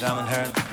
diamond hair.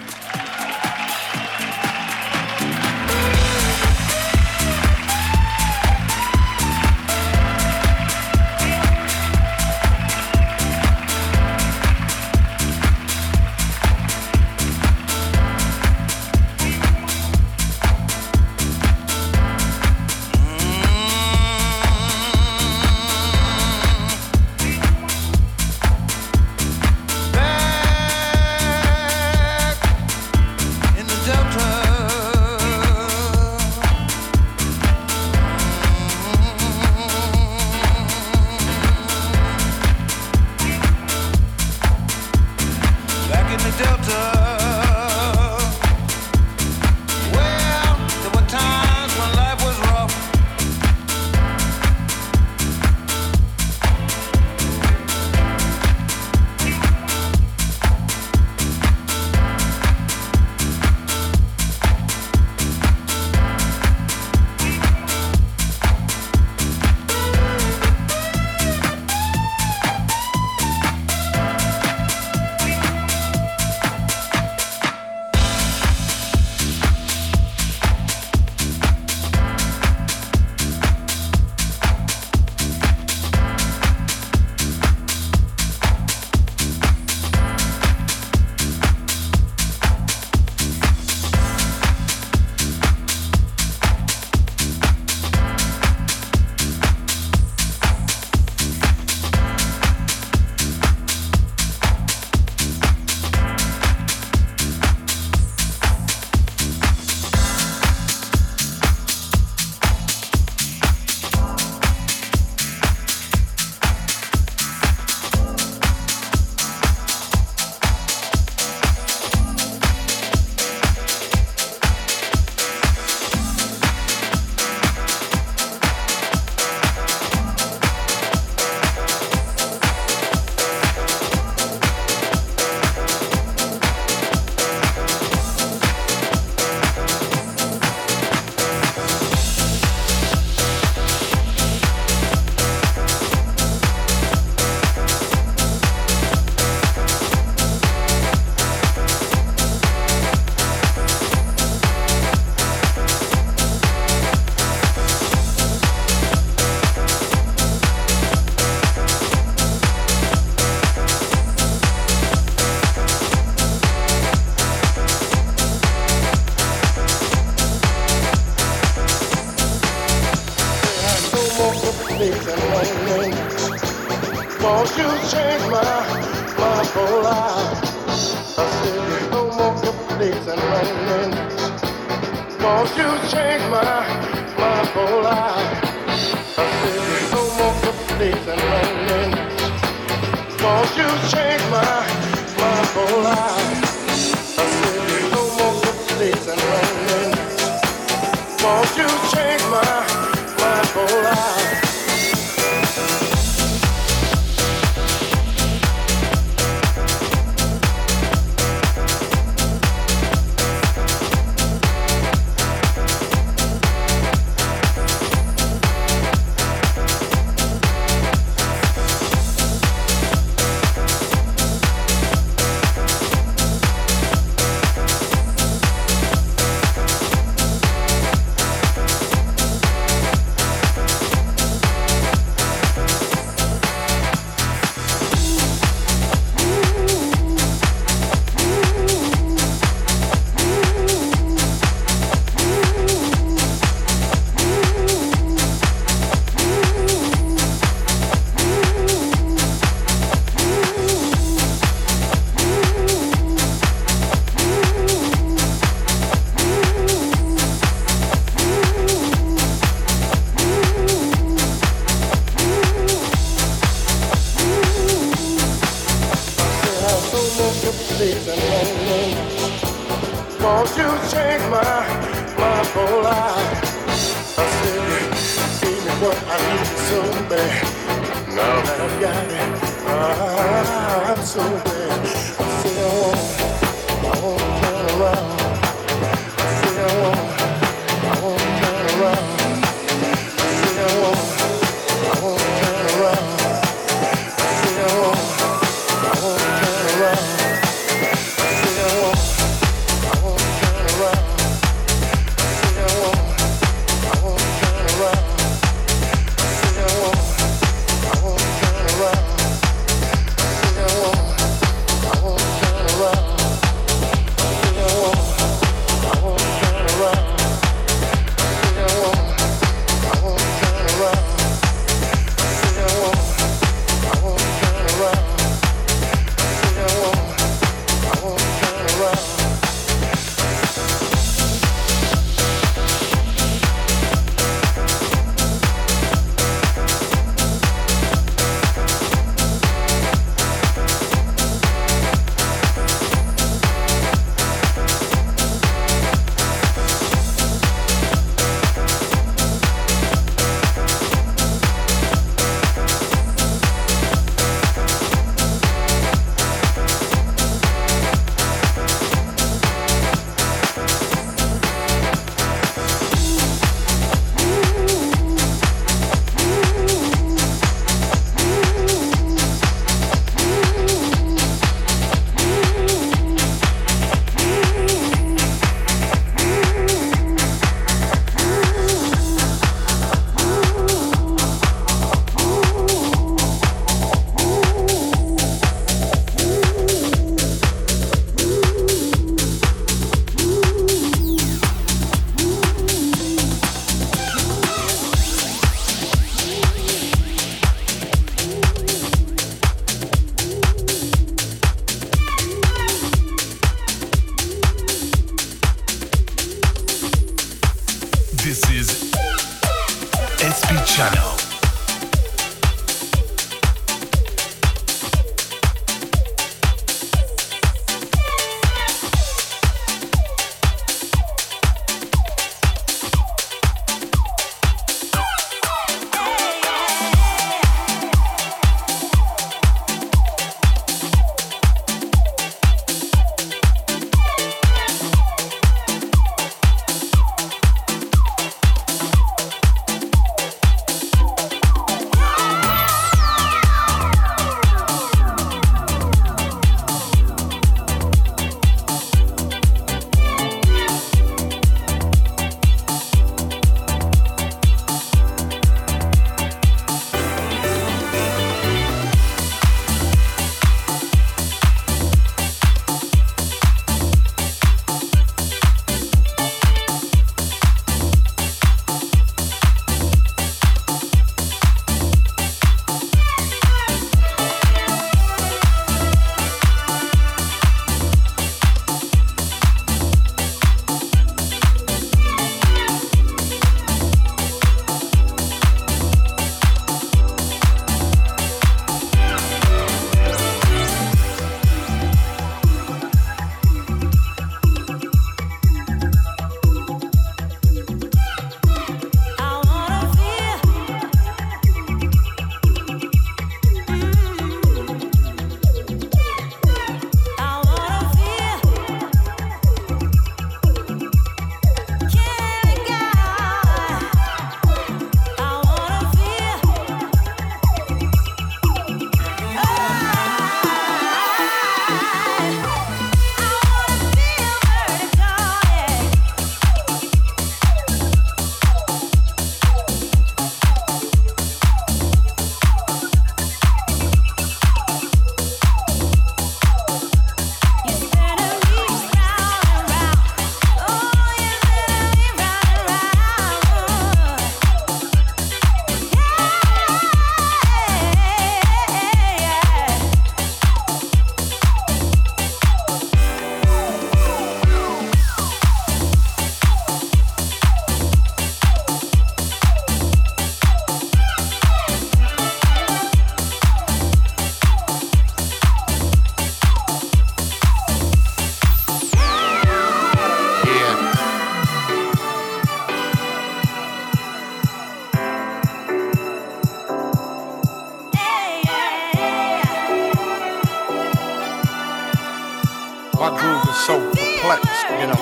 Groove is so perplexed, you know.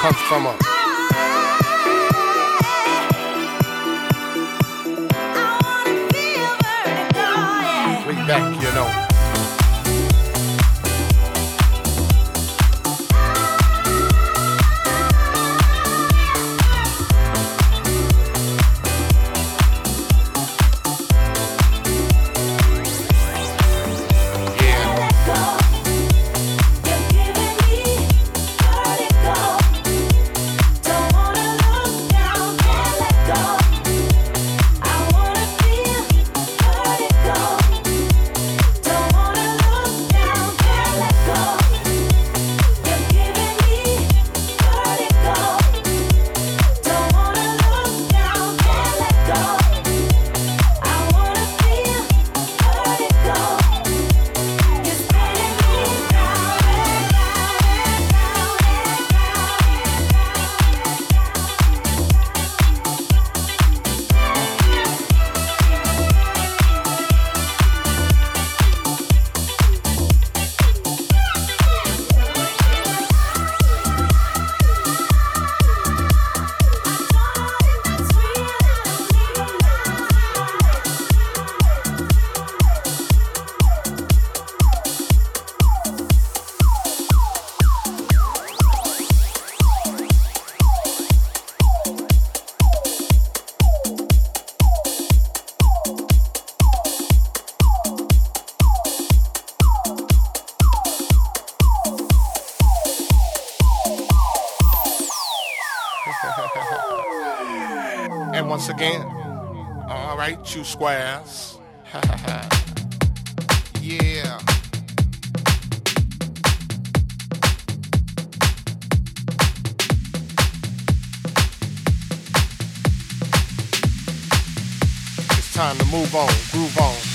Comes from a way back, you know. Again. All right, you squares. yeah. It's time to move on, groove on.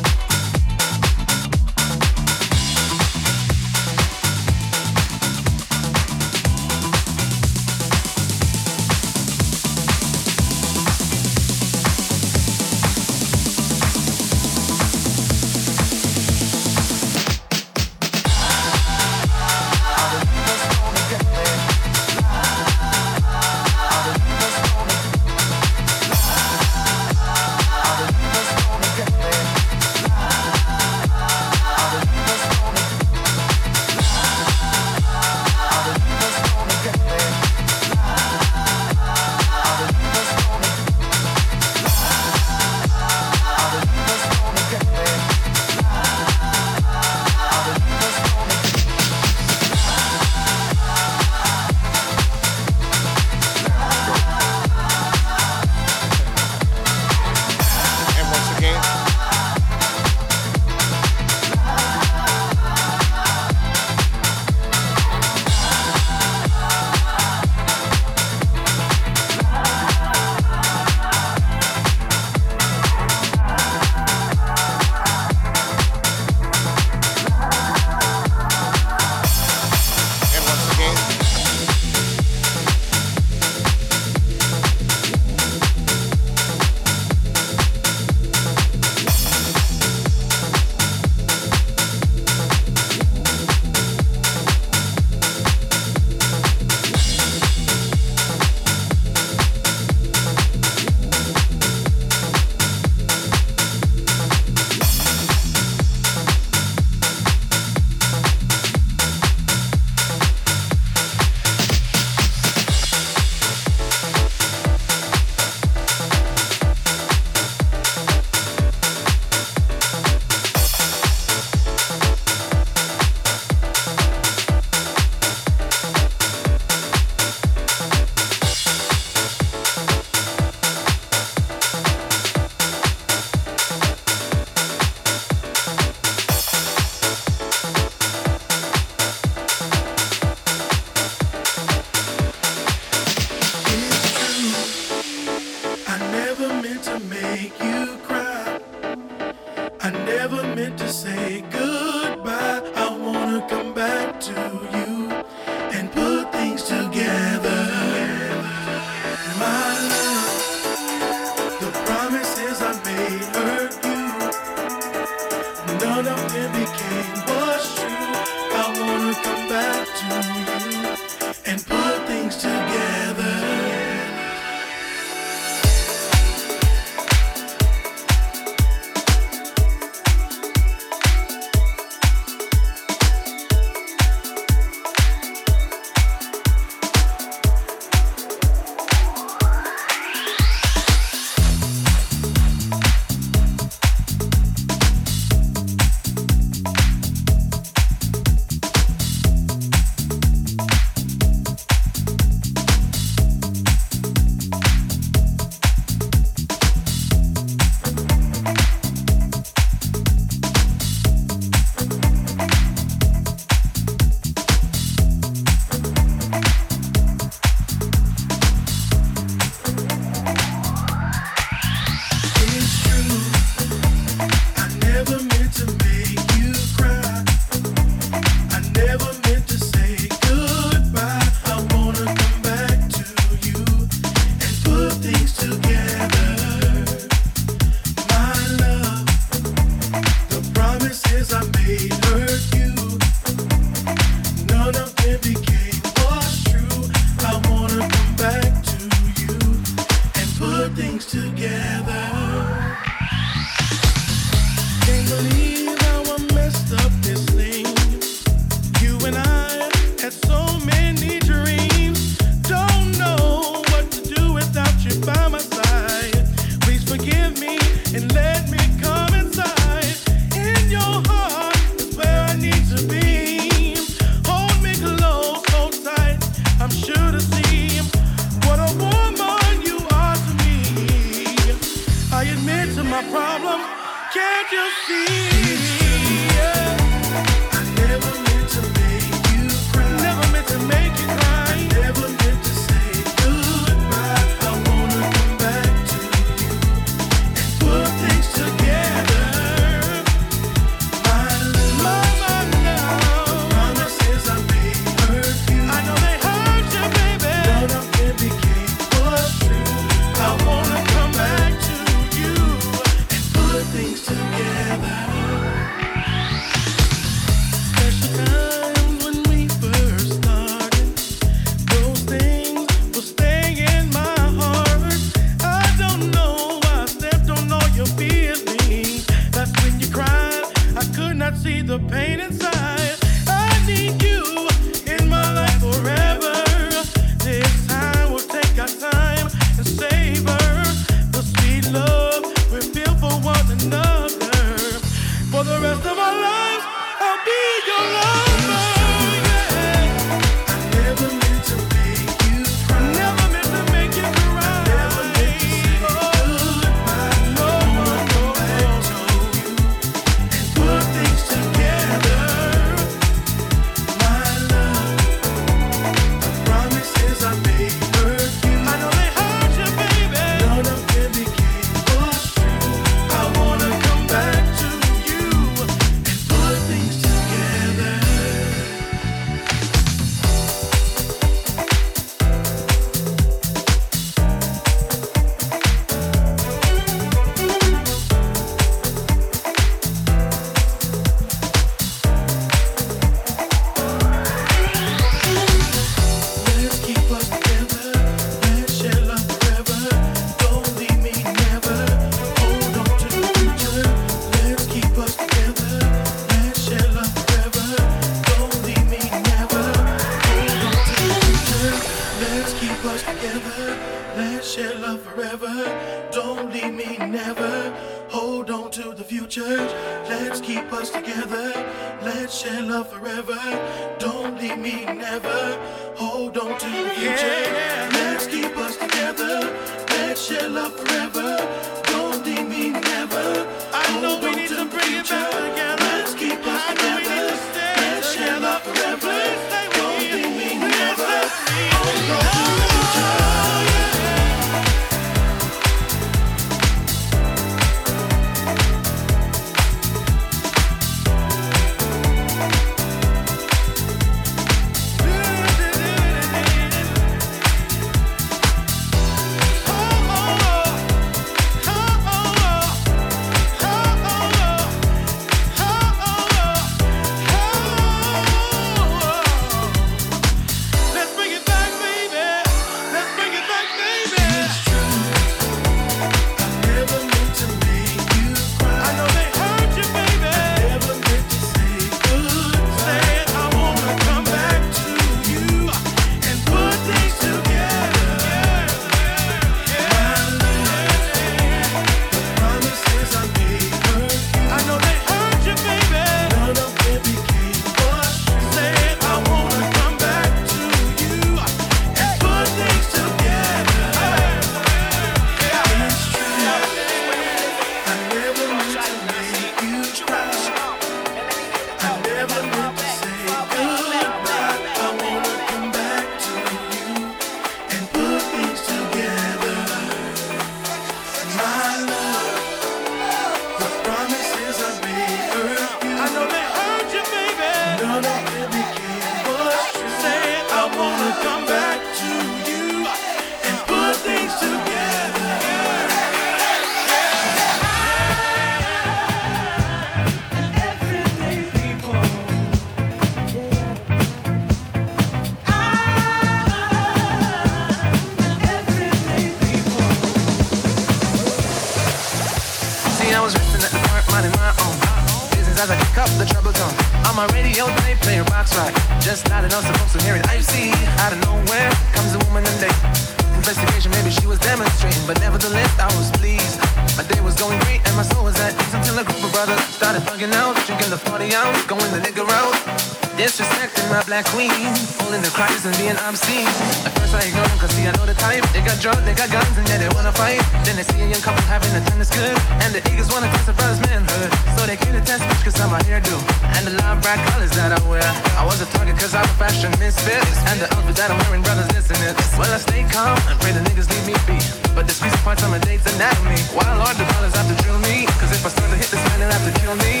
Brothers started bugging out, drinking the 40 ounce, going the nigga route. Disrespecting my black queen, pulling the cries and being obscene. At first I ignore them cause see I know the type. They got drugs, they got guns and yeah they wanna fight. Then they see a young couple having a time that's good. And the eagles wanna test a brother's manhood. So they came to test me cause I'm a hairdo. And the loud bright colors that I wear. I was a target cause I'm a fashion misfit. And the outfit that I'm wearing, brothers listen it. Well I stay calm and pray the niggas leave me be. But the squeeze parts on my date's anatomy. Why Lord the brothers have to drill me? Cause if I start to hit this man, they'll have to kill me.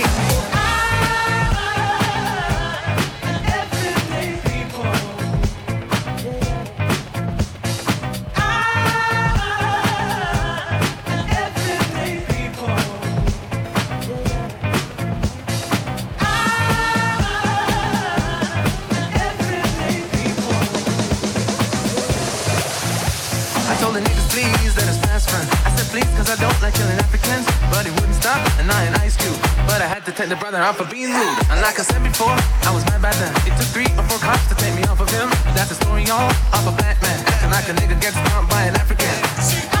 To take the brother out for being rude. And like I said before, I was mad back then. It took three or four cops to take me off of him. That's the story, y'all, of a black man. Acting like a nigga gets stomped by an African.